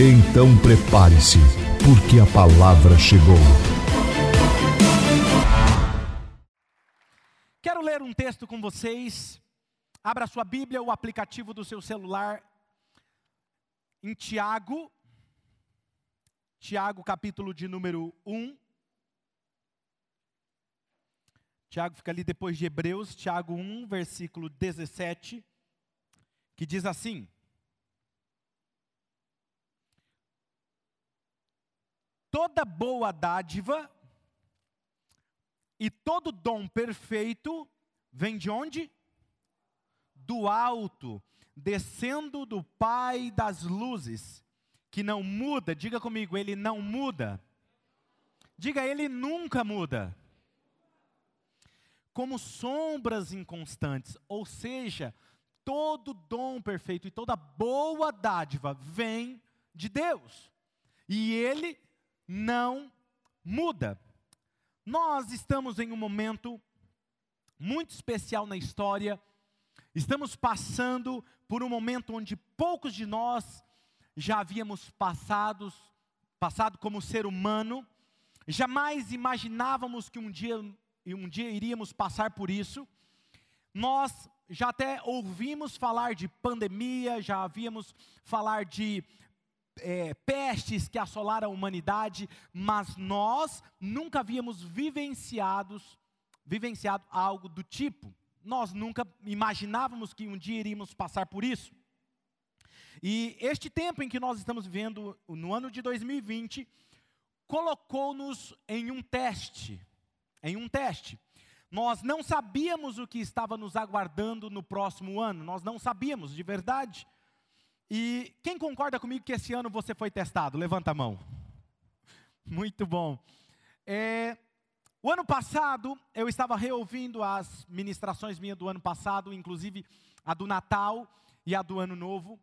Então prepare-se, porque a palavra chegou. Quero ler um texto com vocês. Abra sua Bíblia, o aplicativo do seu celular, em Tiago, Tiago, capítulo de número 1. Tiago fica ali depois de Hebreus, Tiago 1, versículo 17, que diz assim: Toda boa dádiva e todo dom perfeito vem de onde? Do alto, descendo do Pai das luzes, que não muda, diga comigo, ele não muda. Diga, ele nunca muda. Como sombras inconstantes, ou seja, todo dom perfeito e toda boa dádiva vem de Deus. E ele não muda. Nós estamos em um momento muito especial na história. Estamos passando por um momento onde poucos de nós já havíamos passados, passado como ser humano. Jamais imaginávamos que um dia, um dia iríamos passar por isso. Nós já até ouvimos falar de pandemia, já havíamos falar de é, pestes que assolaram a humanidade, mas nós nunca havíamos vivenciados, vivenciado algo do tipo. Nós nunca imaginávamos que um dia iríamos passar por isso. E este tempo em que nós estamos vivendo, no ano de 2020, colocou-nos em um teste, em um teste. Nós não sabíamos o que estava nos aguardando no próximo ano, nós não sabíamos de verdade. E quem concorda comigo que esse ano você foi testado? Levanta a mão. Muito bom. É, o ano passado, eu estava reouvindo as ministrações minhas do ano passado, inclusive a do Natal e a do Ano Novo.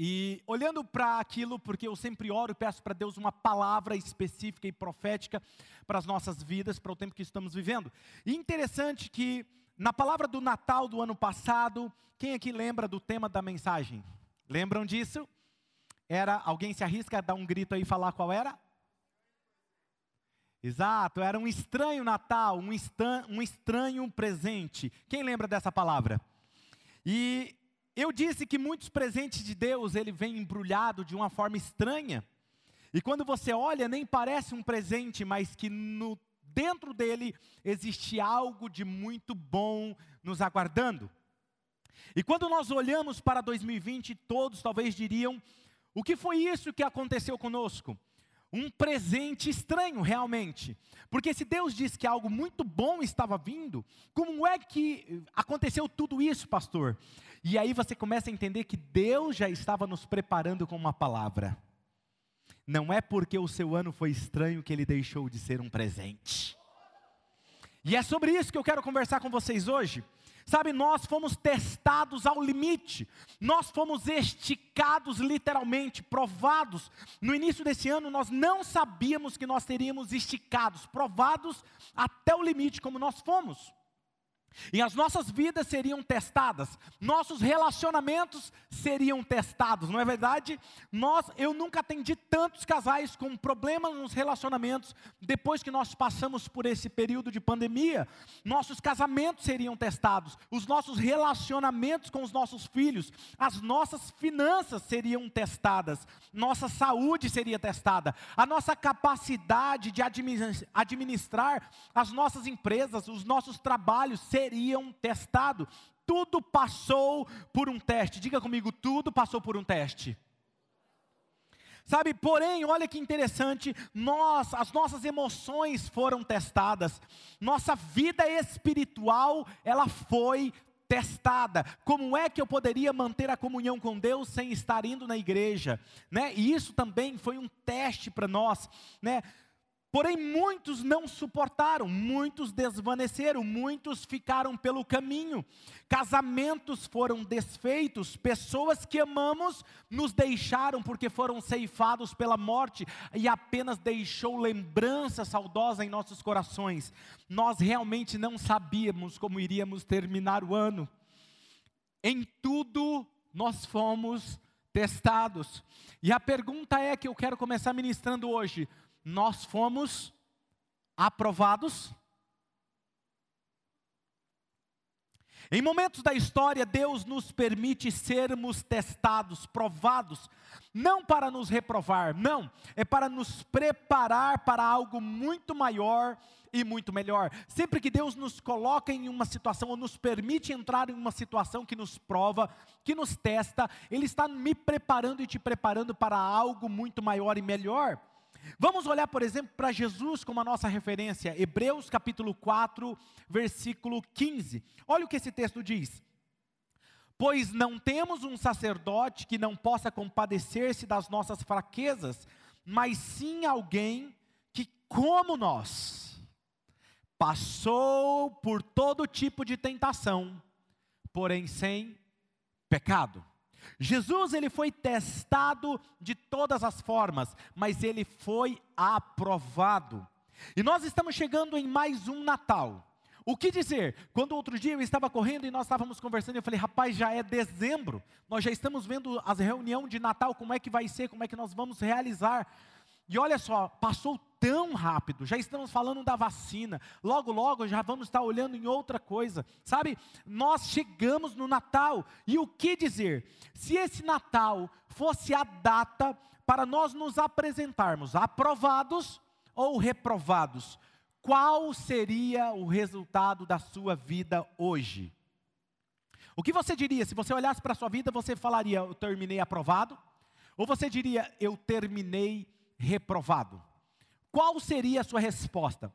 E olhando para aquilo, porque eu sempre oro e peço para Deus uma palavra específica e profética para as nossas vidas, para o tempo que estamos vivendo. E interessante que na palavra do Natal do ano passado, quem aqui lembra do tema da mensagem? Lembram disso? Era, alguém se arrisca a dar um grito aí e falar qual era? Exato, era um estranho Natal, um, um estranho presente. Quem lembra dessa palavra? E eu disse que muitos presentes de Deus, ele vem embrulhado de uma forma estranha. E quando você olha, nem parece um presente, mas que no, dentro dele existe algo de muito bom nos aguardando. E quando nós olhamos para 2020, todos talvez diriam: o que foi isso que aconteceu conosco? Um presente estranho, realmente. Porque se Deus diz que algo muito bom estava vindo, como é que aconteceu tudo isso, pastor? E aí você começa a entender que Deus já estava nos preparando com uma palavra. Não é porque o seu ano foi estranho que ele deixou de ser um presente. E é sobre isso que eu quero conversar com vocês hoje. Sabe, nós fomos testados ao limite, nós fomos esticados literalmente, provados. No início desse ano, nós não sabíamos que nós teríamos esticados, provados até o limite, como nós fomos. E as nossas vidas seriam testadas, nossos relacionamentos seriam testados, não é verdade? Nós, eu nunca atendi tantos casais com problemas nos relacionamentos depois que nós passamos por esse período de pandemia. Nossos casamentos seriam testados, os nossos relacionamentos com os nossos filhos, as nossas finanças seriam testadas, nossa saúde seria testada, a nossa capacidade de administrar as nossas empresas, os nossos trabalhos seriam seriam testados. Tudo passou por um teste. Diga comigo, tudo passou por um teste. Sabe, porém, olha que interessante, nós, as nossas emoções foram testadas, nossa vida espiritual, ela foi testada. Como é que eu poderia manter a comunhão com Deus sem estar indo na igreja, né? E isso também foi um teste para nós, né? Porém, muitos não suportaram, muitos desvaneceram, muitos ficaram pelo caminho. Casamentos foram desfeitos, pessoas que amamos nos deixaram porque foram ceifados pela morte e apenas deixou lembrança saudosa em nossos corações. Nós realmente não sabíamos como iríamos terminar o ano. Em tudo nós fomos testados. E a pergunta é que eu quero começar ministrando hoje: nós fomos aprovados. Em momentos da história, Deus nos permite sermos testados, provados, não para nos reprovar, não, é para nos preparar para algo muito maior e muito melhor. Sempre que Deus nos coloca em uma situação ou nos permite entrar em uma situação que nos prova, que nos testa, Ele está me preparando e te preparando para algo muito maior e melhor. Vamos olhar, por exemplo, para Jesus como a nossa referência, Hebreus capítulo 4, versículo 15. Olha o que esse texto diz. Pois não temos um sacerdote que não possa compadecer-se das nossas fraquezas, mas sim alguém que, como nós, passou por todo tipo de tentação, porém sem pecado. Jesus ele foi testado de todas as formas, mas ele foi aprovado. E nós estamos chegando em mais um Natal. O que dizer? Quando outro dia eu estava correndo e nós estávamos conversando, eu falei, rapaz, já é dezembro, nós já estamos vendo as reuniões de Natal, como é que vai ser, como é que nós vamos realizar. E olha só, passou tão rápido, já estamos falando da vacina, logo, logo já vamos estar olhando em outra coisa, sabe? Nós chegamos no Natal, e o que dizer? Se esse Natal fosse a data para nós nos apresentarmos aprovados ou reprovados, qual seria o resultado da sua vida hoje? O que você diria? Se você olhasse para a sua vida, você falaria, eu terminei aprovado? Ou você diria, eu terminei reprovado? Qual seria a sua resposta?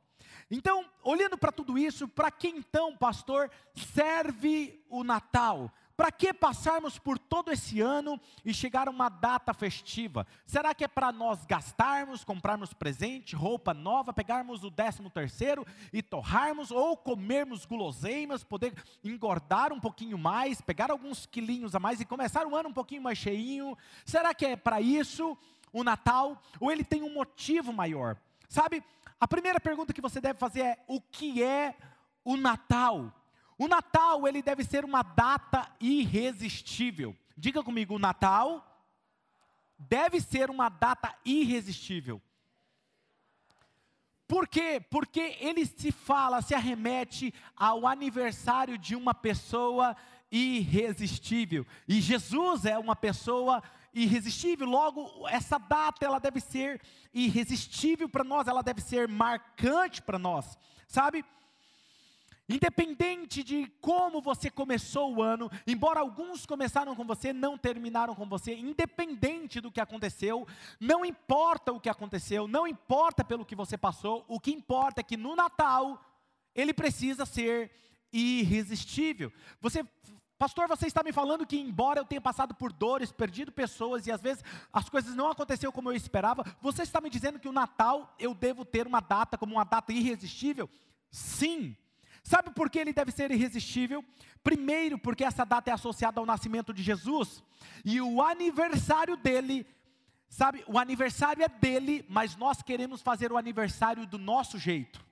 Então, olhando para tudo isso, para que então, pastor, serve o Natal? Para que passarmos por todo esse ano e chegar a uma data festiva? Será que é para nós gastarmos, comprarmos presente, roupa nova, pegarmos o décimo terceiro e torrarmos, ou comermos guloseimas, poder engordar um pouquinho mais, pegar alguns quilinhos a mais e começar o ano um pouquinho mais cheinho? Será que é para isso? O Natal, ou ele tem um motivo maior. Sabe, a primeira pergunta que você deve fazer é: o que é o Natal? O Natal, ele deve ser uma data irresistível. Diga comigo, o Natal deve ser uma data irresistível. Por quê? Porque ele se fala, se arremete ao aniversário de uma pessoa irresistível. E Jesus é uma pessoa irresistível. Logo, essa data ela deve ser irresistível para nós, ela deve ser marcante para nós, sabe? Independente de como você começou o ano, embora alguns começaram com você, não terminaram com você, independente do que aconteceu, não importa o que aconteceu, não importa pelo que você passou, o que importa é que no Natal ele precisa ser irresistível. Você Pastor, você está me falando que, embora eu tenha passado por dores, perdido pessoas e às vezes as coisas não aconteceram como eu esperava, você está me dizendo que o Natal eu devo ter uma data como uma data irresistível? Sim. Sabe por que ele deve ser irresistível? Primeiro, porque essa data é associada ao nascimento de Jesus e o aniversário dele. Sabe, o aniversário é dele, mas nós queremos fazer o aniversário do nosso jeito.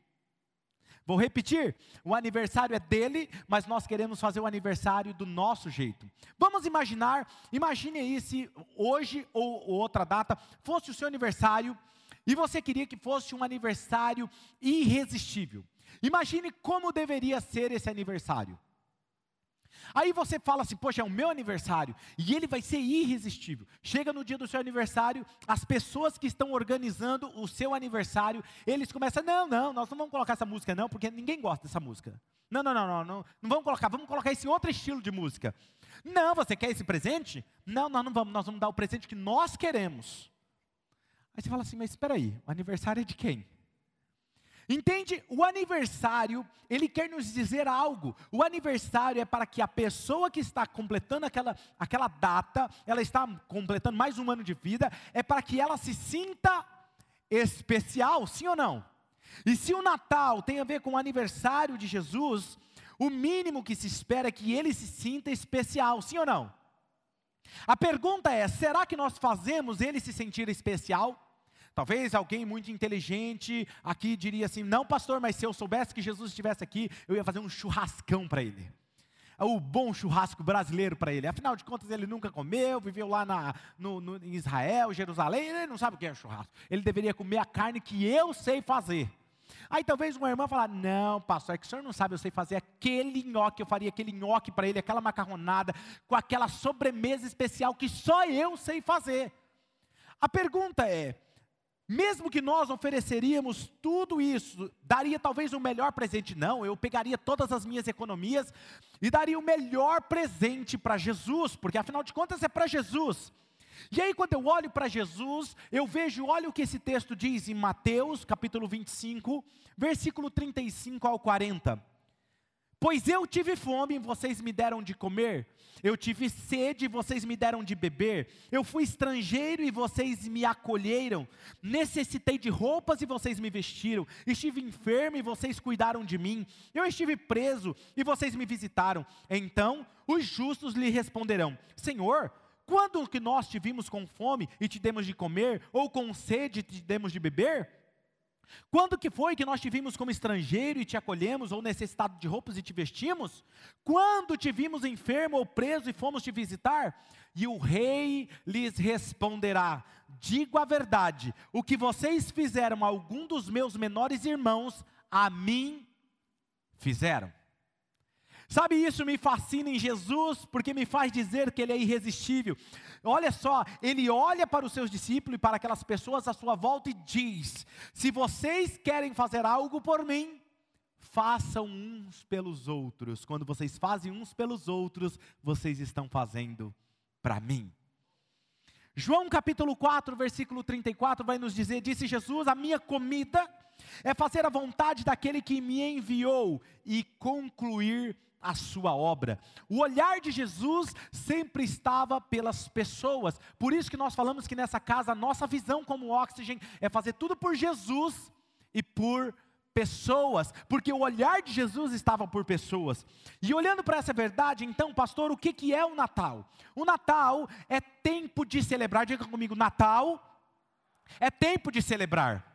Vou repetir: o aniversário é dele, mas nós queremos fazer o aniversário do nosso jeito. Vamos imaginar, imagine aí se hoje ou, ou outra data fosse o seu aniversário e você queria que fosse um aniversário irresistível. Imagine como deveria ser esse aniversário. Aí você fala assim, poxa, é o meu aniversário, e ele vai ser irresistível. Chega no dia do seu aniversário, as pessoas que estão organizando o seu aniversário, eles começam, não, não, nós não vamos colocar essa música não, porque ninguém gosta dessa música. Não, não, não, não, não, não vamos colocar, vamos colocar esse outro estilo de música. Não, você quer esse presente? Não, nós não vamos, nós vamos dar o presente que nós queremos. Aí você fala assim, mas espera aí, o aniversário é de quem? Entende? O aniversário, ele quer nos dizer algo. O aniversário é para que a pessoa que está completando aquela, aquela data, ela está completando mais um ano de vida, é para que ela se sinta especial, sim ou não? E se o Natal tem a ver com o aniversário de Jesus, o mínimo que se espera é que ele se sinta especial, sim ou não? A pergunta é: será que nós fazemos ele se sentir especial? Talvez alguém muito inteligente aqui diria assim: não, pastor, mas se eu soubesse que Jesus estivesse aqui, eu ia fazer um churrascão para ele. O bom churrasco brasileiro para ele. Afinal de contas, ele nunca comeu, viveu lá na, no, no, em Israel, Jerusalém, ele não sabe o que é churrasco. Ele deveria comer a carne que eu sei fazer. Aí talvez uma irmã falar: Não, pastor, é que o senhor não sabe, eu sei fazer aquele nhoque, eu faria aquele nhoque para ele, aquela macarronada, com aquela sobremesa especial que só eu sei fazer. A pergunta é: mesmo que nós ofereceríamos tudo isso, daria talvez o um melhor presente? Não, eu pegaria todas as minhas economias e daria o melhor presente para Jesus, porque afinal de contas é para Jesus. E aí, quando eu olho para Jesus, eu vejo, olha o que esse texto diz em Mateus, capítulo 25, versículo 35 ao 40. Pois eu tive fome e vocês me deram de comer, eu tive sede e vocês me deram de beber, eu fui estrangeiro e vocês me acolheram, necessitei de roupas e vocês me vestiram, estive enfermo e vocês cuidaram de mim, eu estive preso e vocês me visitaram. Então os justos lhe responderão: Senhor, quando que nós te vimos com fome e te demos de comer, ou com sede e te demos de beber? Quando que foi que nós te vimos como estrangeiro e te acolhemos, ou necessitado de roupas e te vestimos? Quando te vimos enfermo ou preso e fomos te visitar? E o rei lhes responderá: Digo a verdade, o que vocês fizeram a algum dos meus menores irmãos, a mim fizeram. Sabe, isso me fascina em Jesus, porque me faz dizer que Ele é irresistível. Olha só, Ele olha para os seus discípulos e para aquelas pessoas à sua volta e diz: Se vocês querem fazer algo por mim, façam uns pelos outros. Quando vocês fazem uns pelos outros, vocês estão fazendo para mim. João capítulo 4, versículo 34 vai nos dizer: Disse Jesus, a minha comida é fazer a vontade daquele que me enviou e concluir a sua obra. O olhar de Jesus sempre estava pelas pessoas. Por isso que nós falamos que nessa casa a nossa visão como Oxygen é fazer tudo por Jesus e por pessoas, porque o olhar de Jesus estava por pessoas. E olhando para essa verdade, então, pastor, o que, que é o Natal? O Natal é tempo de celebrar, diga comigo, Natal é tempo de celebrar.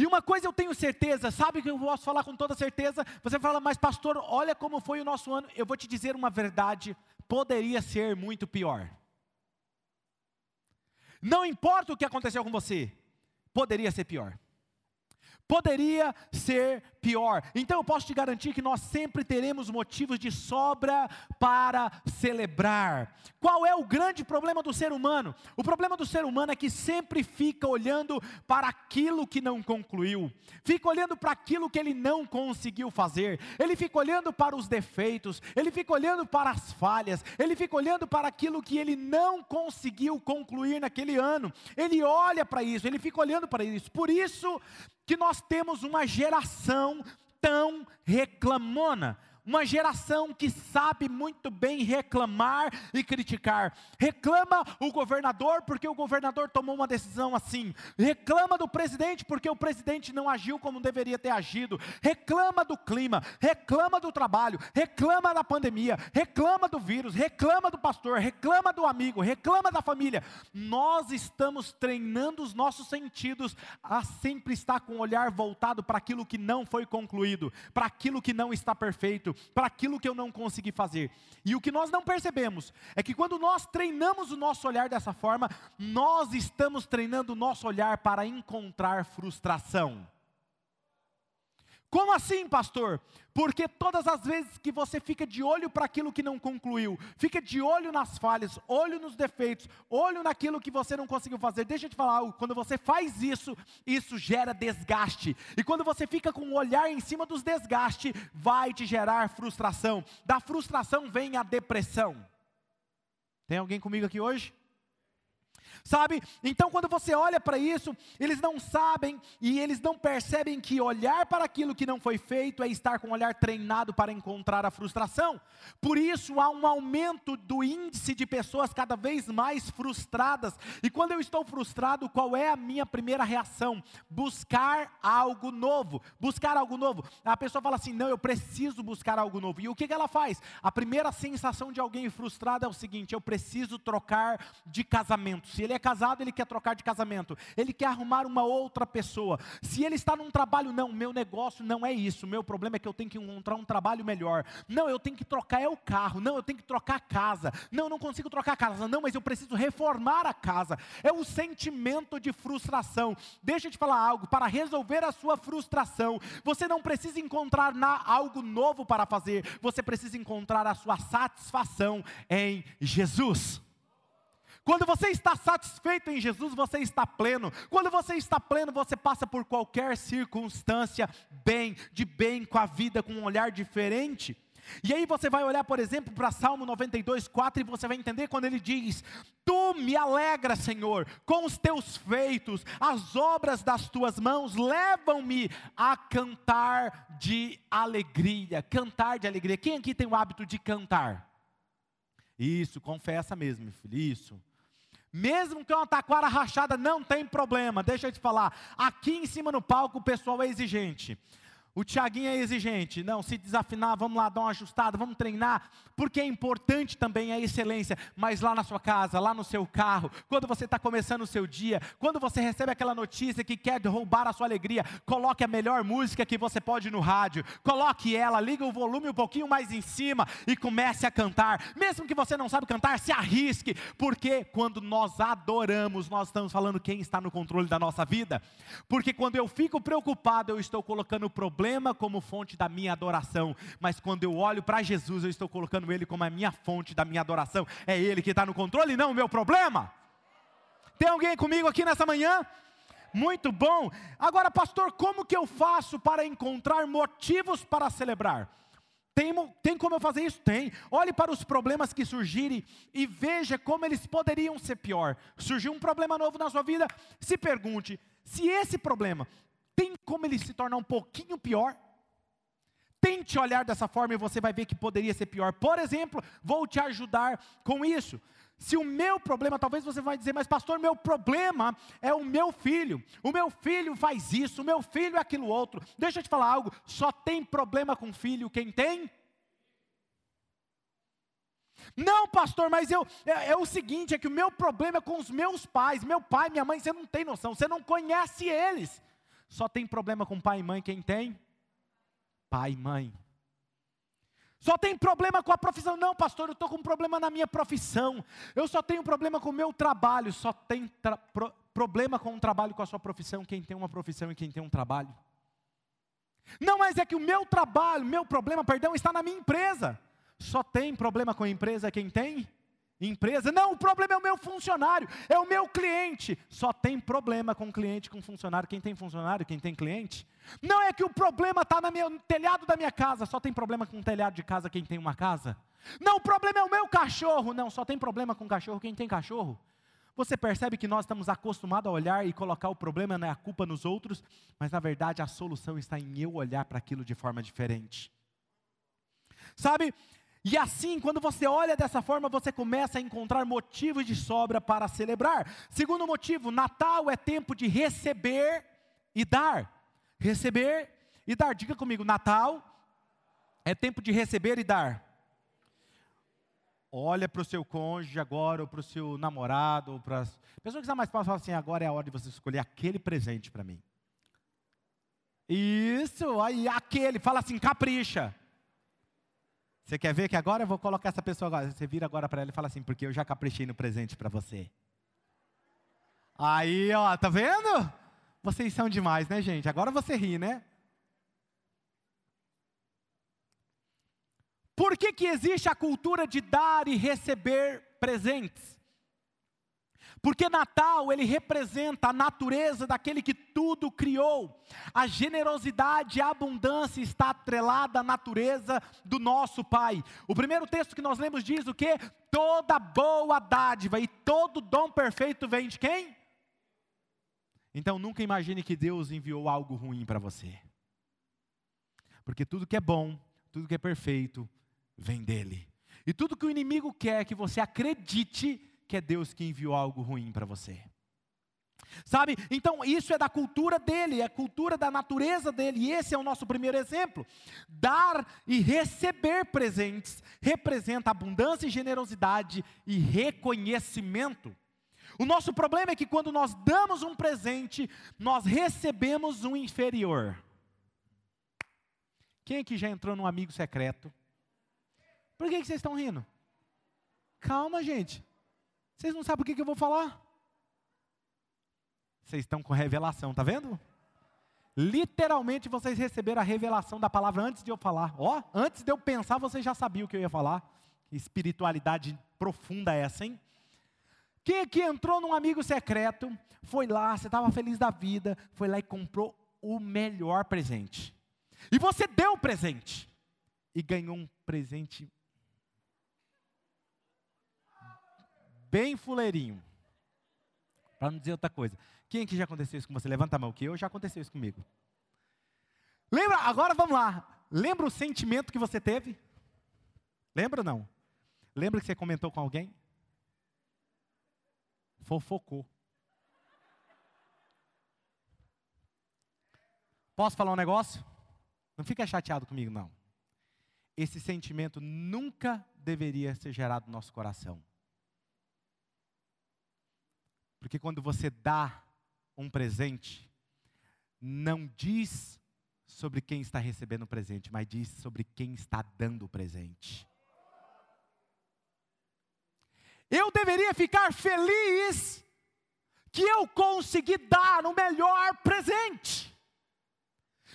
E uma coisa eu tenho certeza, sabe que eu posso falar com toda certeza? Você fala, mas pastor, olha como foi o nosso ano. Eu vou te dizer uma verdade: poderia ser muito pior. Não importa o que aconteceu com você, poderia ser pior poderia ser pior. Então eu posso te garantir que nós sempre teremos motivos de sobra para celebrar. Qual é o grande problema do ser humano? O problema do ser humano é que sempre fica olhando para aquilo que não concluiu, fica olhando para aquilo que ele não conseguiu fazer, ele fica olhando para os defeitos, ele fica olhando para as falhas, ele fica olhando para aquilo que ele não conseguiu concluir naquele ano. Ele olha para isso, ele fica olhando para isso. Por isso que nós temos uma geração tão reclamona uma geração que sabe muito bem reclamar e criticar. Reclama o governador porque o governador tomou uma decisão assim. Reclama do presidente porque o presidente não agiu como deveria ter agido. Reclama do clima, reclama do trabalho, reclama da pandemia, reclama do vírus, reclama do pastor, reclama do amigo, reclama da família. Nós estamos treinando os nossos sentidos a sempre estar com o olhar voltado para aquilo que não foi concluído, para aquilo que não está perfeito para aquilo que eu não consegui fazer. E o que nós não percebemos é que quando nós treinamos o nosso olhar dessa forma, nós estamos treinando o nosso olhar para encontrar frustração. Como assim, pastor? Porque todas as vezes que você fica de olho para aquilo que não concluiu, fica de olho nas falhas, olho nos defeitos, olho naquilo que você não conseguiu fazer. Deixa eu te falar algo, quando você faz isso, isso gera desgaste. E quando você fica com o olhar em cima dos desgastes, vai te gerar frustração. Da frustração vem a depressão. Tem alguém comigo aqui hoje? Sabe? Então, quando você olha para isso, eles não sabem e eles não percebem que olhar para aquilo que não foi feito é estar com o olhar treinado para encontrar a frustração. Por isso, há um aumento do índice de pessoas cada vez mais frustradas. E quando eu estou frustrado, qual é a minha primeira reação? Buscar algo novo. Buscar algo novo. A pessoa fala assim: não, eu preciso buscar algo novo. E o que, que ela faz? A primeira sensação de alguém frustrado é o seguinte: eu preciso trocar de casamento. Se ele é casado, ele quer trocar de casamento. Ele quer arrumar uma outra pessoa. Se ele está num trabalho, não, meu negócio não é isso. Meu problema é que eu tenho que encontrar um trabalho melhor. Não, eu tenho que trocar é o carro. Não, eu tenho que trocar a casa. Não, eu não consigo trocar a casa. Não, mas eu preciso reformar a casa. É o sentimento de frustração. Deixa eu te falar algo, para resolver a sua frustração, você não precisa encontrar na, algo novo para fazer. Você precisa encontrar a sua satisfação em Jesus. Quando você está satisfeito em Jesus, você está pleno. Quando você está pleno, você passa por qualquer circunstância bem, de bem com a vida, com um olhar diferente. E aí você vai olhar, por exemplo, para Salmo 92, 4 e você vai entender quando ele diz: Tu me alegra, Senhor, com os teus feitos, as obras das tuas mãos levam-me a cantar de alegria. Cantar de alegria. Quem aqui tem o hábito de cantar? Isso, confessa mesmo, filho, isso. Mesmo que uma taquara rachada, não tem problema. Deixa eu te falar. Aqui em cima no palco o pessoal é exigente. O Tiaguinho é exigente, não, se desafinar, vamos lá dar uma ajustada, vamos treinar, porque é importante também a excelência, mas lá na sua casa, lá no seu carro, quando você está começando o seu dia, quando você recebe aquela notícia que quer roubar a sua alegria, coloque a melhor música que você pode no rádio, coloque ela, liga o volume um pouquinho mais em cima e comece a cantar, mesmo que você não sabe cantar, se arrisque, porque quando nós adoramos, nós estamos falando quem está no controle da nossa vida, porque quando eu fico preocupado, eu estou colocando o problema problema como fonte da minha adoração, mas quando eu olho para Jesus, eu estou colocando Ele como a minha fonte da minha adoração. É Ele que está no controle, não o meu problema. Tem alguém comigo aqui nessa manhã? Muito bom. Agora, pastor, como que eu faço para encontrar motivos para celebrar? Tem, tem como eu fazer isso? Tem. Olhe para os problemas que surgirem e veja como eles poderiam ser pior. Surgiu um problema novo na sua vida, se pergunte: se esse problema tem como ele se tornar um pouquinho pior? Tente olhar dessa forma e você vai ver que poderia ser pior. Por exemplo, vou te ajudar com isso. Se o meu problema, talvez você vai dizer, mas pastor, meu problema é o meu filho. O meu filho faz isso, o meu filho é aquilo outro. Deixa eu te falar algo, só tem problema com filho quem tem não, pastor, mas eu é, é, o seguinte, é que o meu problema é com os meus pais, meu pai, minha mãe, você não tem noção, você não conhece eles. Só tem problema com pai e mãe quem tem? Pai e mãe. Só tem problema com a profissão. Não, pastor, eu estou com problema na minha profissão. Eu só tenho problema com o meu trabalho. Só tem pro problema com o trabalho com a sua profissão quem tem uma profissão e quem tem um trabalho. Não, mas é que o meu trabalho, meu problema, perdão, está na minha empresa. Só tem problema com a empresa quem tem empresa. Não, o problema é o meu funcionário, é o meu cliente. Só tem problema com cliente, com funcionário. Quem tem funcionário, quem tem cliente. Não é que o problema está no telhado da minha casa, só tem problema com o telhado de casa quem tem uma casa. Não, o problema é o meu cachorro. Não, só tem problema com cachorro quem tem cachorro. Você percebe que nós estamos acostumados a olhar e colocar o problema, né, a culpa nos outros, mas na verdade a solução está em eu olhar para aquilo de forma diferente. Sabe, e assim, quando você olha dessa forma, você começa a encontrar motivos de sobra para celebrar. Segundo motivo, Natal é tempo de receber e dar. Receber e dar. Diga comigo, Natal é tempo de receber e dar. Olha para o seu cônjuge agora, ou para o seu namorado, ou para as pessoas que estão mais próximas, assim, agora é a hora de você escolher aquele presente para mim. Isso, aí aquele, fala assim, capricha. Você quer ver que agora eu vou colocar essa pessoa agora? Você vira agora para ela e fala assim, porque eu já caprichei no presente para você. Aí, ó, tá vendo? Vocês são demais, né, gente? Agora você ri, né? Por que, que existe a cultura de dar e receber presentes? Porque Natal, ele representa a natureza daquele que tudo criou. A generosidade e a abundância está atrelada à natureza do nosso Pai. O primeiro texto que nós lemos diz o que? Toda boa dádiva e todo dom perfeito vem de quem? Então nunca imagine que Deus enviou algo ruim para você. Porque tudo que é bom, tudo que é perfeito, vem dele. E tudo que o inimigo quer que você acredite que é Deus que enviou algo ruim para você. Sabe? Então, isso é da cultura dele, é a cultura da natureza dele, e esse é o nosso primeiro exemplo. Dar e receber presentes representa abundância e generosidade e reconhecimento. O nosso problema é que quando nós damos um presente, nós recebemos um inferior. Quem aqui já entrou num amigo secreto? Por que, que vocês estão rindo? Calma, gente. Vocês não sabem o que, que eu vou falar? Vocês estão com revelação, tá vendo? Literalmente vocês receberam a revelação da palavra antes de eu falar. Ó, antes de eu pensar, vocês já sabiam o que eu ia falar. Espiritualidade profunda é essa, hein? Quem aqui entrou num amigo secreto, foi lá, você estava feliz da vida, foi lá e comprou o melhor presente. E você deu o presente. E ganhou um presente bem fuleirinho. Para não dizer outra coisa. Quem aqui já aconteceu isso com você? Levanta a mão, que eu já aconteceu isso comigo. Lembra, agora vamos lá. Lembra o sentimento que você teve? Lembra ou não? Lembra que você comentou com alguém? Fofocou. Posso falar um negócio? Não fica chateado comigo, não. Esse sentimento nunca deveria ser gerado no nosso coração. Porque quando você dá um presente, não diz sobre quem está recebendo o presente, mas diz sobre quem está dando o presente. Eu deveria ficar feliz que eu consegui dar o melhor presente.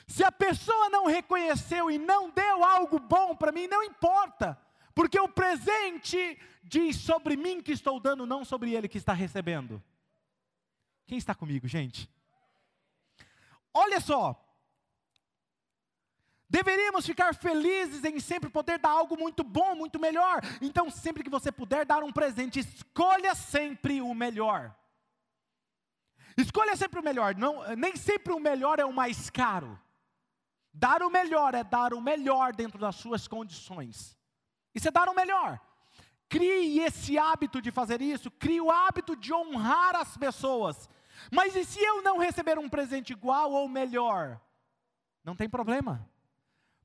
Se a pessoa não reconheceu e não deu algo bom para mim, não importa, porque o presente diz sobre mim que estou dando, não sobre ele que está recebendo. Quem está comigo, gente? Olha só. Deveríamos ficar felizes em sempre poder dar algo muito bom, muito melhor. Então, sempre que você puder dar um presente, escolha sempre o melhor. Escolha sempre o melhor. Não, nem sempre o melhor é o mais caro. Dar o melhor é dar o melhor dentro das suas condições. Isso é dar o melhor. Crie esse hábito de fazer isso, crie o hábito de honrar as pessoas. Mas e se eu não receber um presente igual ou melhor? Não tem problema.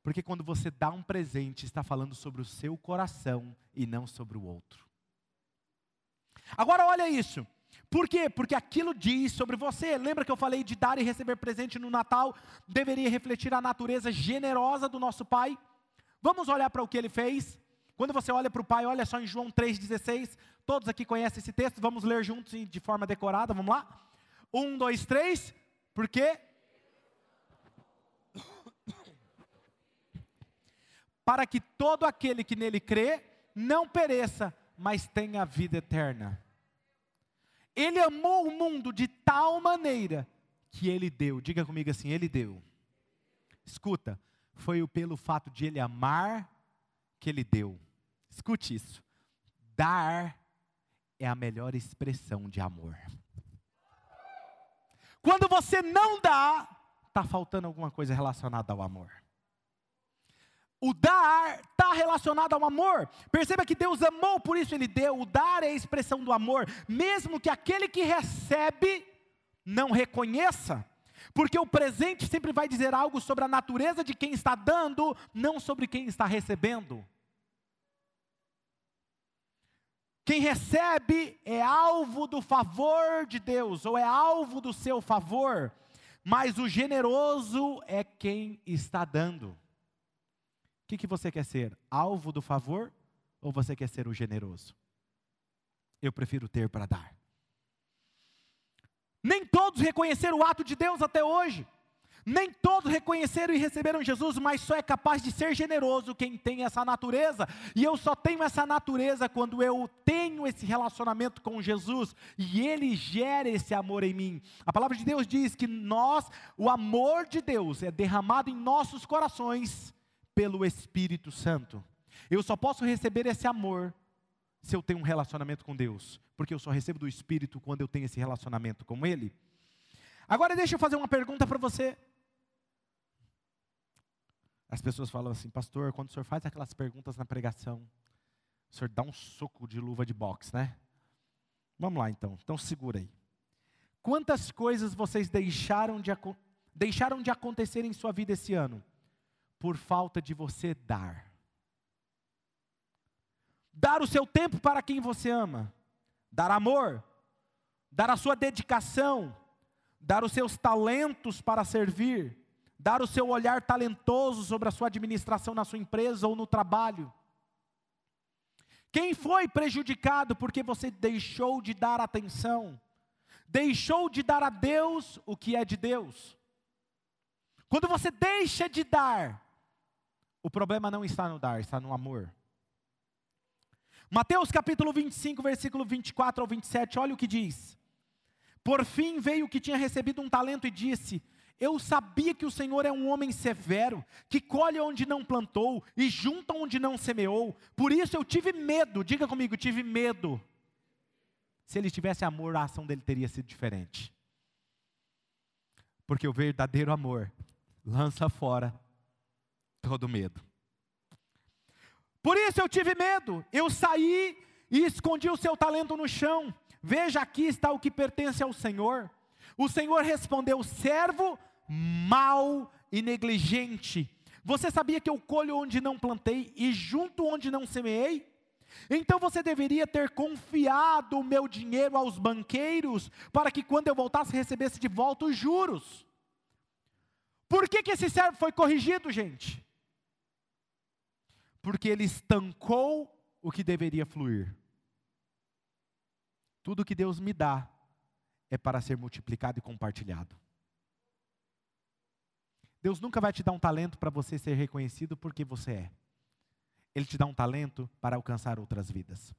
Porque quando você dá um presente, está falando sobre o seu coração e não sobre o outro. Agora olha isso. Por quê? Porque aquilo diz sobre você. Lembra que eu falei de dar e receber presente no Natal deveria refletir a natureza generosa do nosso Pai? Vamos olhar para o que ele fez? Quando você olha para o Pai, olha só em João 3,16. Todos aqui conhecem esse texto, vamos ler juntos de forma decorada, vamos lá? Um, dois, três. Por quê? Para que todo aquele que nele crê não pereça, mas tenha vida eterna. Ele amou o mundo de tal maneira que ele deu. Diga comigo assim: ele deu. Escuta, foi pelo fato de ele amar que ele deu. Escute isso. Dar é a melhor expressão de amor. Quando você não dá, está faltando alguma coisa relacionada ao amor. O dar está relacionado ao amor. Perceba que Deus amou, por isso Ele deu. O dar é a expressão do amor, mesmo que aquele que recebe não reconheça. Porque o presente sempre vai dizer algo sobre a natureza de quem está dando, não sobre quem está recebendo. Quem recebe é alvo do favor de Deus, ou é alvo do seu favor, mas o generoso é quem está dando. O que, que você quer ser? Alvo do favor ou você quer ser o generoso? Eu prefiro ter para dar. Nem todos reconheceram o ato de Deus até hoje. Nem todos reconheceram e receberam Jesus, mas só é capaz de ser generoso quem tem essa natureza. E eu só tenho essa natureza quando eu tenho esse relacionamento com Jesus e Ele gera esse amor em mim. A palavra de Deus diz que nós, o amor de Deus é derramado em nossos corações pelo Espírito Santo. Eu só posso receber esse amor se eu tenho um relacionamento com Deus, porque eu só recebo do Espírito quando eu tenho esse relacionamento com Ele. Agora deixa eu fazer uma pergunta para você. As pessoas falam assim, pastor, quando o senhor faz aquelas perguntas na pregação, o senhor dá um soco de luva de boxe, né? Vamos lá então, então segura aí. Quantas coisas vocês deixaram de, deixaram de acontecer em sua vida esse ano? Por falta de você dar. Dar o seu tempo para quem você ama. Dar amor. Dar a sua dedicação. Dar os seus talentos para servir dar o seu olhar talentoso sobre a sua administração na sua empresa ou no trabalho. Quem foi prejudicado porque você deixou de dar atenção, deixou de dar a Deus o que é de Deus? Quando você deixa de dar, o problema não está no dar, está no amor. Mateus capítulo 25, versículo 24 ao 27, olha o que diz. Por fim veio o que tinha recebido um talento e disse: eu sabia que o Senhor é um homem severo, que colhe onde não plantou e junta onde não semeou. Por isso eu tive medo, diga comigo, tive medo. Se ele tivesse amor, a ação dele teria sido diferente. Porque o verdadeiro amor lança fora todo medo. Por isso eu tive medo. Eu saí e escondi o seu talento no chão. Veja, aqui está o que pertence ao Senhor. O Senhor respondeu: servo mal e negligente. Você sabia que eu colho onde não plantei e junto onde não semeei? Então você deveria ter confiado o meu dinheiro aos banqueiros, para que quando eu voltasse recebesse de volta os juros. Por que, que esse servo foi corrigido, gente? Porque ele estancou o que deveria fluir. Tudo que Deus me dá é para ser multiplicado e compartilhado. Deus nunca vai te dar um talento para você ser reconhecido porque você é. Ele te dá um talento para alcançar outras vidas.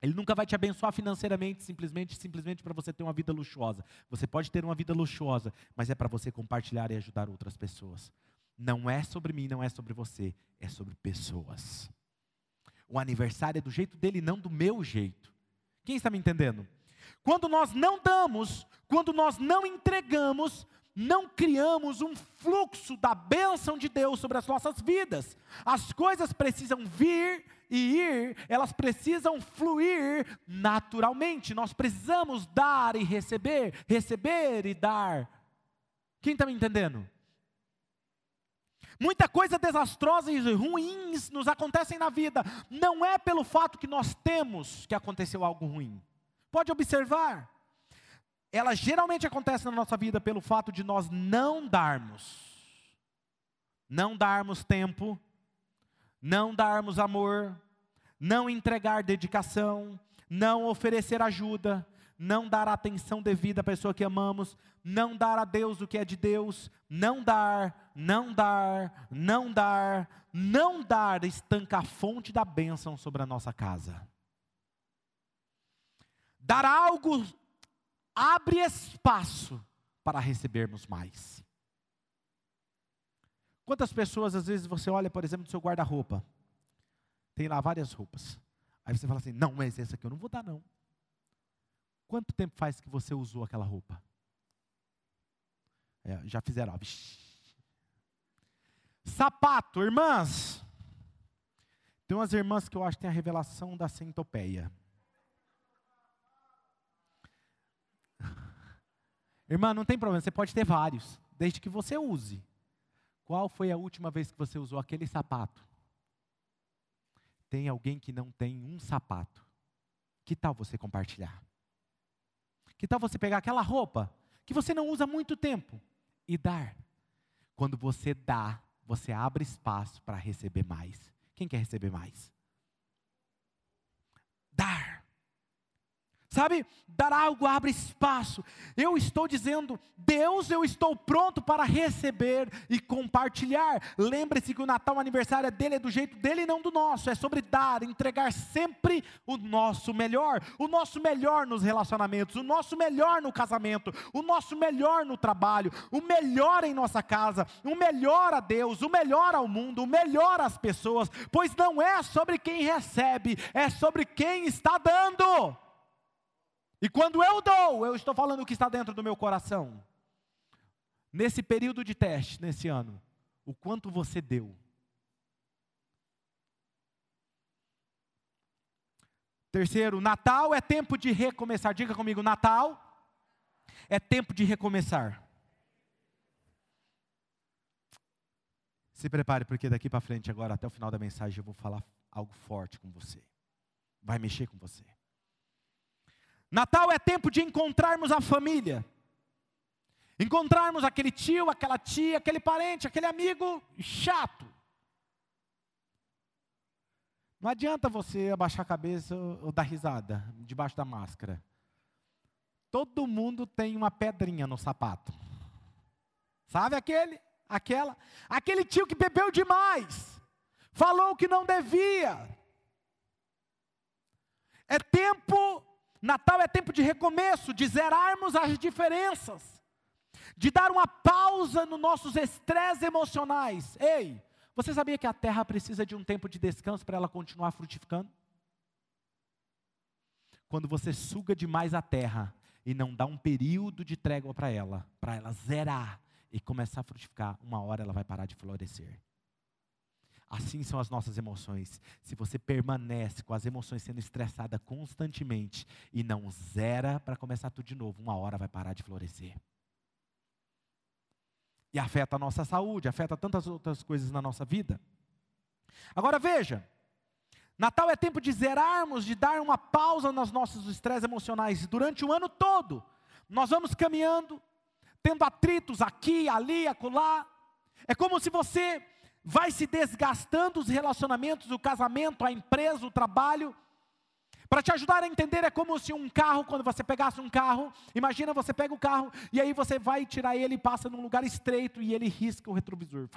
Ele nunca vai te abençoar financeiramente, simplesmente, simplesmente para você ter uma vida luxuosa. Você pode ter uma vida luxuosa, mas é para você compartilhar e ajudar outras pessoas. Não é sobre mim, não é sobre você, é sobre pessoas. O aniversário é do jeito dele, não do meu jeito. Quem está me entendendo? Quando nós não damos, quando nós não entregamos, não criamos um fluxo da bênção de Deus sobre as nossas vidas. As coisas precisam vir e ir, elas precisam fluir naturalmente. Nós precisamos dar e receber, receber e dar. Quem está me entendendo? Muita coisa desastrosa e ruins nos acontecem na vida. Não é pelo fato que nós temos que aconteceu algo ruim. Pode observar ela geralmente acontece na nossa vida pelo fato de nós não darmos, não darmos tempo, não darmos amor, não entregar dedicação, não oferecer ajuda, não dar atenção devida à pessoa que amamos, não dar a Deus o que é de Deus, não dar, não dar, não dar, não dar, estanca a fonte da bênção sobre a nossa casa. Dar algo abre espaço para recebermos mais. Quantas pessoas, às vezes, você olha, por exemplo, no seu guarda-roupa, tem lá várias roupas. Aí você fala assim: não, mas essa aqui eu não vou dar, não. Quanto tempo faz que você usou aquela roupa? É, já fizeram, ó. Sapato, irmãs. Tem umas irmãs que eu acho que tem a revelação da centopeia. Irmã, não tem problema, você pode ter vários, desde que você use. Qual foi a última vez que você usou aquele sapato? Tem alguém que não tem um sapato. Que tal você compartilhar? Que tal você pegar aquela roupa que você não usa há muito tempo e dar? Quando você dá, você abre espaço para receber mais. Quem quer receber mais? Dar. Sabe, dar algo abre espaço. Eu estou dizendo, Deus, eu estou pronto para receber e compartilhar. Lembre-se que o Natal, o aniversário é dele, é do jeito dele e não do nosso. É sobre dar, entregar sempre o nosso melhor. O nosso melhor nos relacionamentos, o nosso melhor no casamento, o nosso melhor no trabalho, o melhor em nossa casa, o melhor a Deus, o melhor ao mundo, o melhor às pessoas. Pois não é sobre quem recebe, é sobre quem está dando. E quando eu dou, eu estou falando o que está dentro do meu coração. Nesse período de teste, nesse ano, o quanto você deu. Terceiro, Natal é tempo de recomeçar. Diga comigo, Natal é tempo de recomeçar. Se prepare, porque daqui para frente, agora até o final da mensagem, eu vou falar algo forte com você. Vai mexer com você. Natal é tempo de encontrarmos a família. Encontrarmos aquele tio, aquela tia, aquele parente, aquele amigo chato. Não adianta você abaixar a cabeça ou dar risada debaixo da máscara. Todo mundo tem uma pedrinha no sapato. Sabe aquele? Aquela? Aquele tio que bebeu demais. Falou que não devia. É tempo Natal é tempo de recomeço, de zerarmos as diferenças, de dar uma pausa nos nossos estresses emocionais. Ei, você sabia que a terra precisa de um tempo de descanso para ela continuar frutificando? Quando você suga demais a terra e não dá um período de trégua para ela, para ela zerar e começar a frutificar, uma hora ela vai parar de florescer. Assim são as nossas emoções. Se você permanece com as emoções sendo estressada constantemente e não zera para começar tudo de novo, uma hora vai parar de florescer. E afeta a nossa saúde, afeta tantas outras coisas na nossa vida. Agora veja, Natal é tempo de zerarmos, de dar uma pausa nos nossos estresses emocionais. Durante o ano todo, nós vamos caminhando, tendo atritos aqui, ali, acolá. É como se você vai se desgastando os relacionamentos, o casamento, a empresa, o trabalho. Para te ajudar a entender, é como se um carro, quando você pegasse um carro, imagina você pega o carro e aí você vai tirar ele e passa num lugar estreito e ele risca o retrovisor.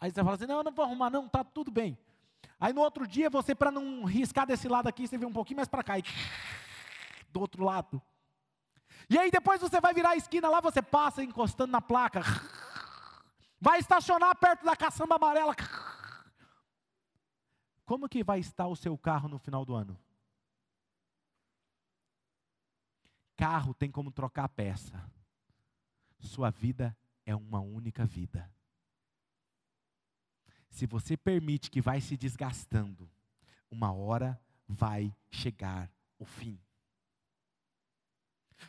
Aí você fala assim: não, eu não vou arrumar, não, tá tudo bem. Aí no outro dia, você, para não riscar desse lado aqui, você vem um pouquinho mais para cá e do outro lado. E aí depois você vai virar a esquina lá, você passa encostando na placa. Vai estacionar perto da caçamba amarela. Como que vai estar o seu carro no final do ano? Carro tem como trocar a peça. Sua vida é uma única vida. Se você permite que vai se desgastando, uma hora vai chegar o fim.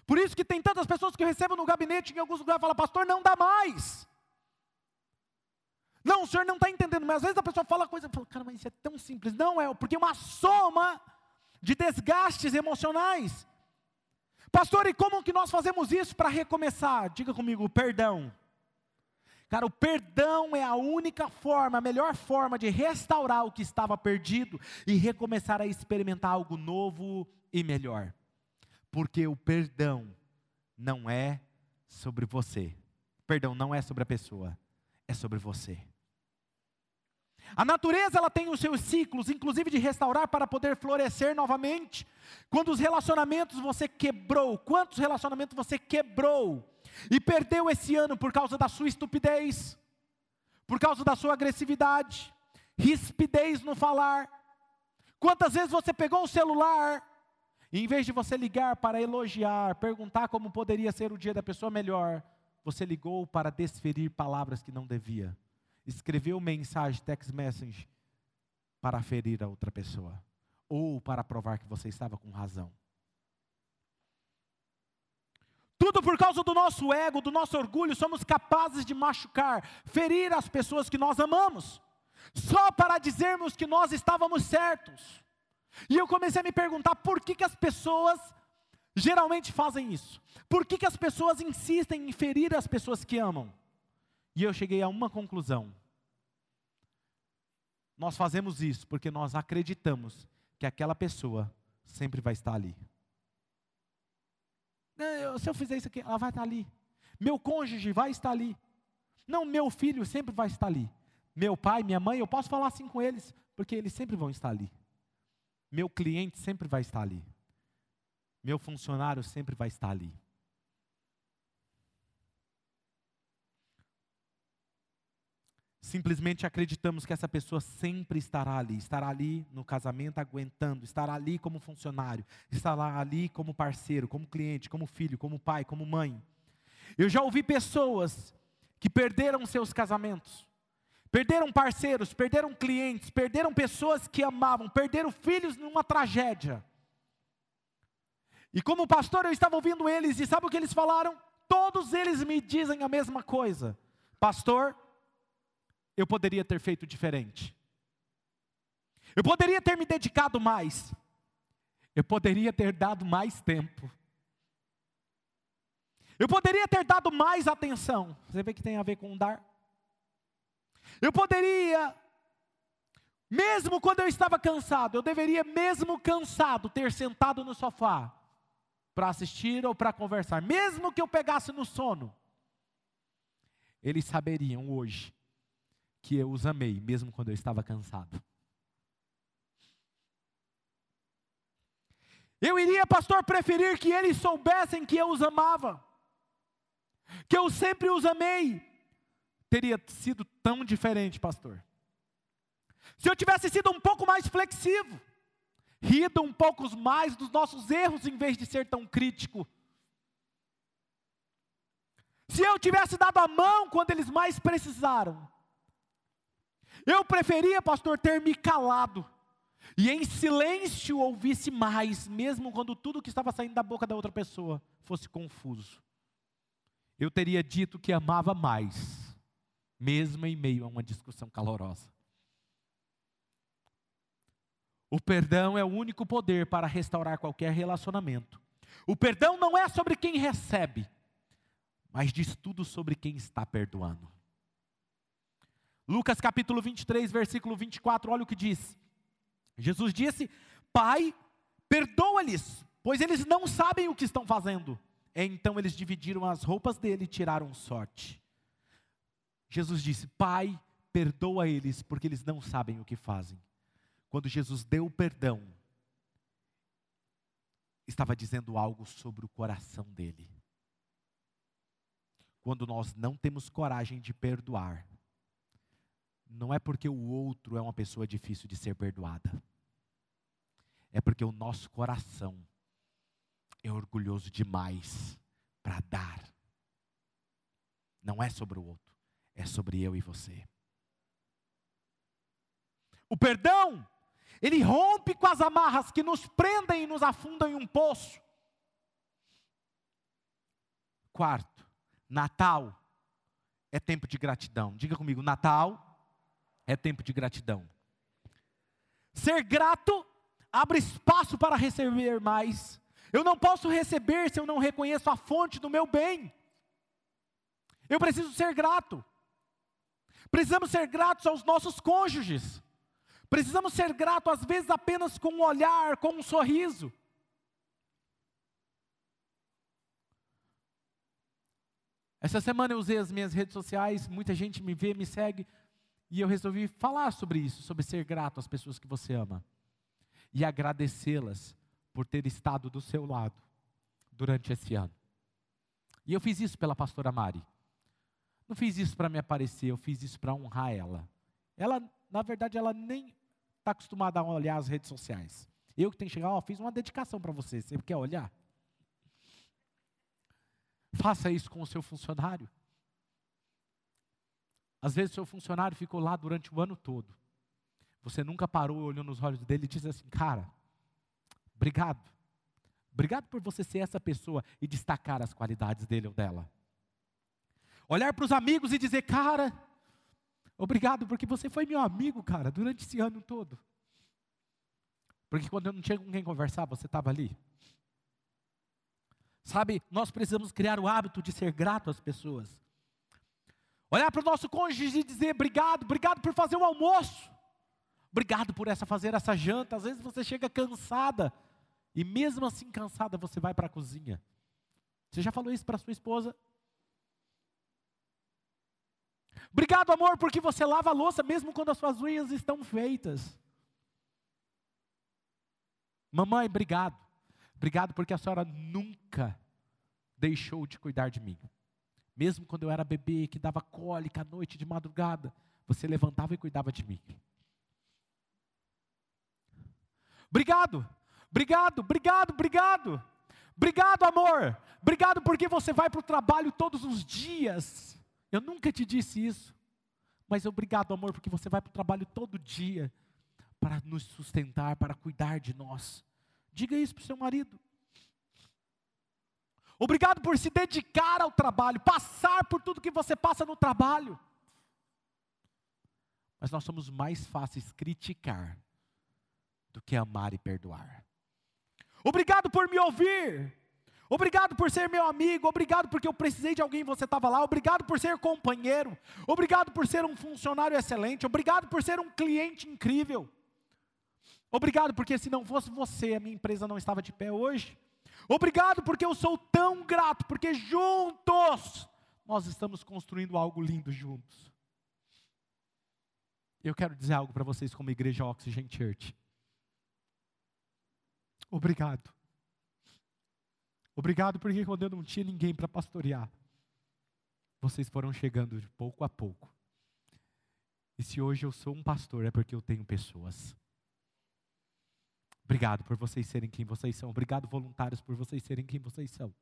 Por isso que tem tantas pessoas que eu recebo no gabinete em alguns lugares falam, pastor, não dá mais. Não, o senhor não está entendendo, mas às vezes a pessoa fala coisa e fala, cara, mas isso é tão simples. Não é, porque é uma soma de desgastes emocionais. Pastor, e como que nós fazemos isso para recomeçar? Diga comigo, perdão. Cara, o perdão é a única forma, a melhor forma de restaurar o que estava perdido e recomeçar a experimentar algo novo e melhor. Porque o perdão não é sobre você. Perdão não é sobre a pessoa, é sobre você. A natureza ela tem os seus ciclos, inclusive de restaurar para poder florescer novamente. Quando os relacionamentos você quebrou, quantos relacionamentos você quebrou e perdeu esse ano por causa da sua estupidez, por causa da sua agressividade, rispidez no falar? Quantas vezes você pegou o celular e em vez de você ligar para elogiar, perguntar como poderia ser o dia da pessoa melhor, você ligou para desferir palavras que não devia? Escreveu mensagem, text message, para ferir a outra pessoa, ou para provar que você estava com razão. Tudo por causa do nosso ego, do nosso orgulho, somos capazes de machucar, ferir as pessoas que nós amamos, só para dizermos que nós estávamos certos. E eu comecei a me perguntar por que, que as pessoas geralmente fazem isso? Por que, que as pessoas insistem em ferir as pessoas que amam? E eu cheguei a uma conclusão. Nós fazemos isso porque nós acreditamos que aquela pessoa sempre vai estar ali. Se eu fizer isso aqui, ela vai estar ali. Meu cônjuge vai estar ali. Não, meu filho sempre vai estar ali. Meu pai, minha mãe, eu posso falar assim com eles, porque eles sempre vão estar ali. Meu cliente sempre vai estar ali. Meu funcionário sempre vai estar ali. Simplesmente acreditamos que essa pessoa sempre estará ali, estará ali no casamento aguentando, estará ali como funcionário, estará ali como parceiro, como cliente, como filho, como pai, como mãe. Eu já ouvi pessoas que perderam seus casamentos, perderam parceiros, perderam clientes, perderam pessoas que amavam, perderam filhos numa tragédia. E como pastor, eu estava ouvindo eles, e sabe o que eles falaram? Todos eles me dizem a mesma coisa: Pastor, eu poderia ter feito diferente. Eu poderia ter me dedicado mais. Eu poderia ter dado mais tempo. Eu poderia ter dado mais atenção. Você vê que tem a ver com dar? Eu poderia, mesmo quando eu estava cansado, eu deveria, mesmo cansado, ter sentado no sofá para assistir ou para conversar, mesmo que eu pegasse no sono. Eles saberiam hoje que eu os amei, mesmo quando eu estava cansado. Eu iria, pastor, preferir que eles soubessem que eu os amava que eu sempre os amei, teria sido tão diferente, pastor. Se eu tivesse sido um pouco mais flexível, rido um pouco mais dos nossos erros em vez de ser tão crítico. Se eu tivesse dado a mão quando eles mais precisaram. Eu preferia, pastor, ter me calado e em silêncio ouvisse mais, mesmo quando tudo que estava saindo da boca da outra pessoa fosse confuso eu teria dito que amava mais, mesmo em meio a uma discussão calorosa. O perdão é o único poder para restaurar qualquer relacionamento. O perdão não é sobre quem recebe, mas diz tudo sobre quem está perdoando. Lucas capítulo 23, versículo 24, olha o que diz. Jesus disse: Pai, perdoa-lhes, pois eles não sabem o que estão fazendo. Então eles dividiram as roupas dele e tiraram sorte. Jesus disse: Pai, perdoa eles, porque eles não sabem o que fazem. Quando Jesus deu o perdão, estava dizendo algo sobre o coração dele. Quando nós não temos coragem de perdoar, não é porque o outro é uma pessoa difícil de ser perdoada, é porque o nosso coração é orgulhoso demais para dar. Não é sobre o outro, é sobre eu e você. O perdão, ele rompe com as amarras que nos prendem e nos afundam em um poço. Quarto, Natal é tempo de gratidão. Diga comigo, Natal é tempo de gratidão. Ser grato abre espaço para receber mais eu não posso receber se eu não reconheço a fonte do meu bem. Eu preciso ser grato. Precisamos ser gratos aos nossos cônjuges. Precisamos ser gratos, às vezes, apenas com um olhar, com um sorriso. Essa semana eu usei as minhas redes sociais, muita gente me vê, me segue, e eu resolvi falar sobre isso, sobre ser grato às pessoas que você ama e agradecê-las por ter estado do seu lado durante esse ano. E eu fiz isso pela pastora Mari. Não fiz isso para me aparecer, eu fiz isso para honrar ela. Ela, na verdade, ela nem está acostumada a olhar as redes sociais. Eu que tenho que chegar, ó, fiz uma dedicação para você. Você quer olhar? Faça isso com o seu funcionário. Às vezes seu funcionário ficou lá durante o ano todo. Você nunca parou, olhou nos olhos dele e disse assim, cara, Obrigado. Obrigado por você ser essa pessoa e destacar as qualidades dele ou dela. Olhar para os amigos e dizer, cara, obrigado porque você foi meu amigo, cara, durante esse ano todo. Porque quando eu não tinha com quem conversar, você estava ali. Sabe, nós precisamos criar o hábito de ser grato às pessoas. Olhar para o nosso cônjuge e dizer obrigado, obrigado por fazer o almoço. Obrigado por essa fazer essa janta. Às vezes você chega cansada E mesmo assim cansada, você vai para a cozinha. Você já falou isso para sua esposa? Obrigado, amor, porque você lava a louça mesmo quando as suas unhas estão feitas. Mamãe, obrigado. Obrigado porque a senhora nunca deixou de cuidar de mim. Mesmo quando eu era bebê, que dava cólica à noite de madrugada, você levantava e cuidava de mim. Obrigado, obrigado, obrigado, obrigado. Obrigado, amor. Obrigado porque você vai para o trabalho todos os dias. Eu nunca te disse isso. Mas obrigado, amor, porque você vai para o trabalho todo dia para nos sustentar, para cuidar de nós. Diga isso para o seu marido. Obrigado por se dedicar ao trabalho, passar por tudo que você passa no trabalho. Mas nós somos mais fáceis criticar do que amar e perdoar. Obrigado por me ouvir. Obrigado por ser meu amigo, obrigado porque eu precisei de alguém e você estava lá, obrigado por ser companheiro, obrigado por ser um funcionário excelente, obrigado por ser um cliente incrível. Obrigado porque se não fosse você, a minha empresa não estava de pé hoje. Obrigado porque eu sou tão grato, porque juntos nós estamos construindo algo lindo juntos. Eu quero dizer algo para vocês como igreja Oxygen Church. Obrigado. Obrigado porque quando eu não tinha ninguém para pastorear, vocês foram chegando de pouco a pouco. E se hoje eu sou um pastor, é porque eu tenho pessoas. Obrigado por vocês serem quem vocês são. Obrigado, voluntários, por vocês serem quem vocês são.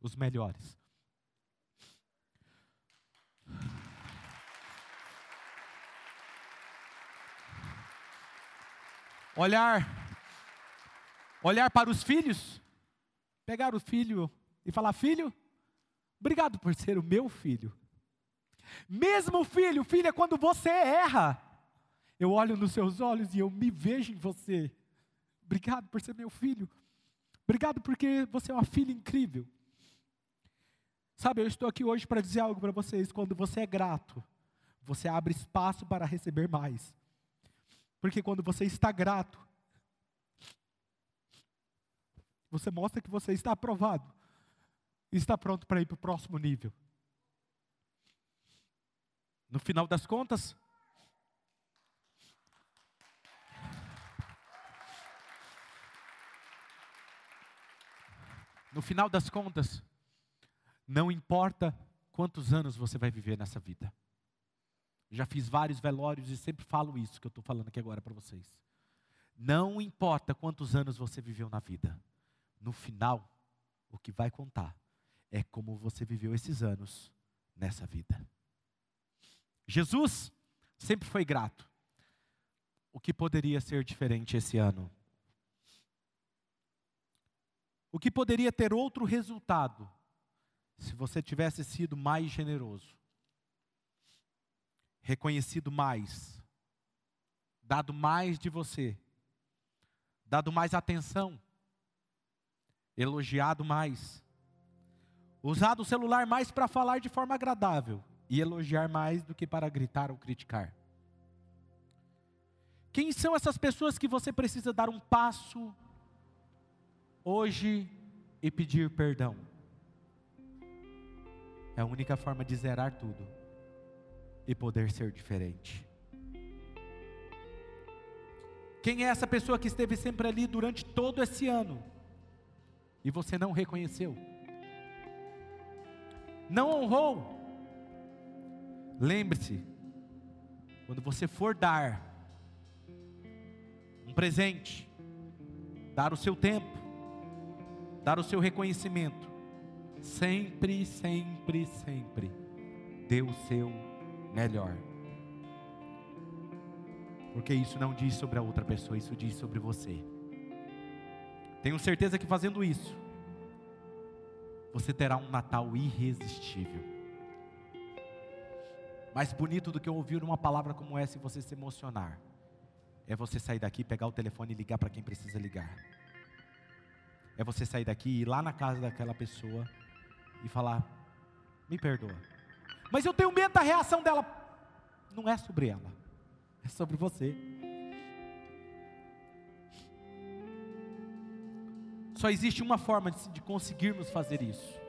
Os melhores. Olhar olhar para os filhos, pegar o filho e falar: Filho, obrigado por ser o meu filho. Mesmo filho, filha, quando você erra, eu olho nos seus olhos e eu me vejo em você. Obrigado por ser meu filho. Obrigado porque você é uma filha incrível. Sabe, eu estou aqui hoje para dizer algo para vocês. Quando você é grato, você abre espaço para receber mais. Porque quando você está grato, você mostra que você está aprovado e está pronto para ir para o próximo nível. No final das contas, no final das contas, não importa quantos anos você vai viver nessa vida. Já fiz vários velórios e sempre falo isso que eu estou falando aqui agora para vocês. Não importa quantos anos você viveu na vida no final, o que vai contar é como você viveu esses anos nessa vida. Jesus sempre foi grato. O que poderia ser diferente esse ano? O que poderia ter outro resultado se você tivesse sido mais generoso, reconhecido mais, dado mais de você, dado mais atenção, elogiado mais, usado o celular mais para falar de forma agradável e elogiar mais do que para gritar ou criticar. Quem são essas pessoas que você precisa dar um passo hoje e pedir perdão? É a única forma de zerar tudo e poder ser diferente. Quem é essa pessoa que esteve sempre ali durante todo esse ano? e você não reconheceu, não honrou. Lembre-se, quando você for dar um presente, dar o seu tempo, dar o seu reconhecimento, sempre, sempre, sempre dê o seu melhor. Porque isso não diz sobre a outra pessoa, isso diz sobre você. Tenho certeza que fazendo isso, você terá um Natal irresistível. Mais bonito do que ouvir uma palavra como essa e você se emocionar, é você sair daqui, pegar o telefone e ligar para quem precisa ligar. É você sair daqui e ir lá na casa daquela pessoa e falar: me perdoa. Mas eu tenho medo da reação dela. Não é sobre ela, é sobre você. Só existe uma forma de, de conseguirmos fazer isso: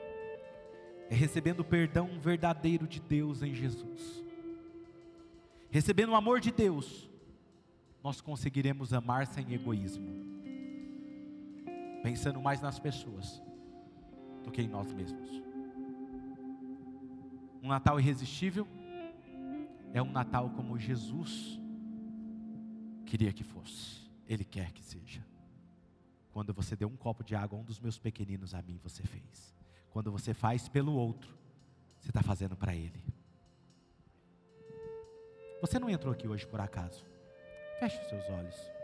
é recebendo o perdão verdadeiro de Deus em Jesus. Recebendo o amor de Deus, nós conseguiremos amar sem egoísmo, pensando mais nas pessoas do que em nós mesmos. Um Natal irresistível é um Natal como Jesus queria que fosse, Ele quer que seja. Quando você deu um copo de água a um dos meus pequeninos, a mim você fez. Quando você faz pelo outro, você está fazendo para Ele. Você não entrou aqui hoje por acaso. Feche os seus olhos.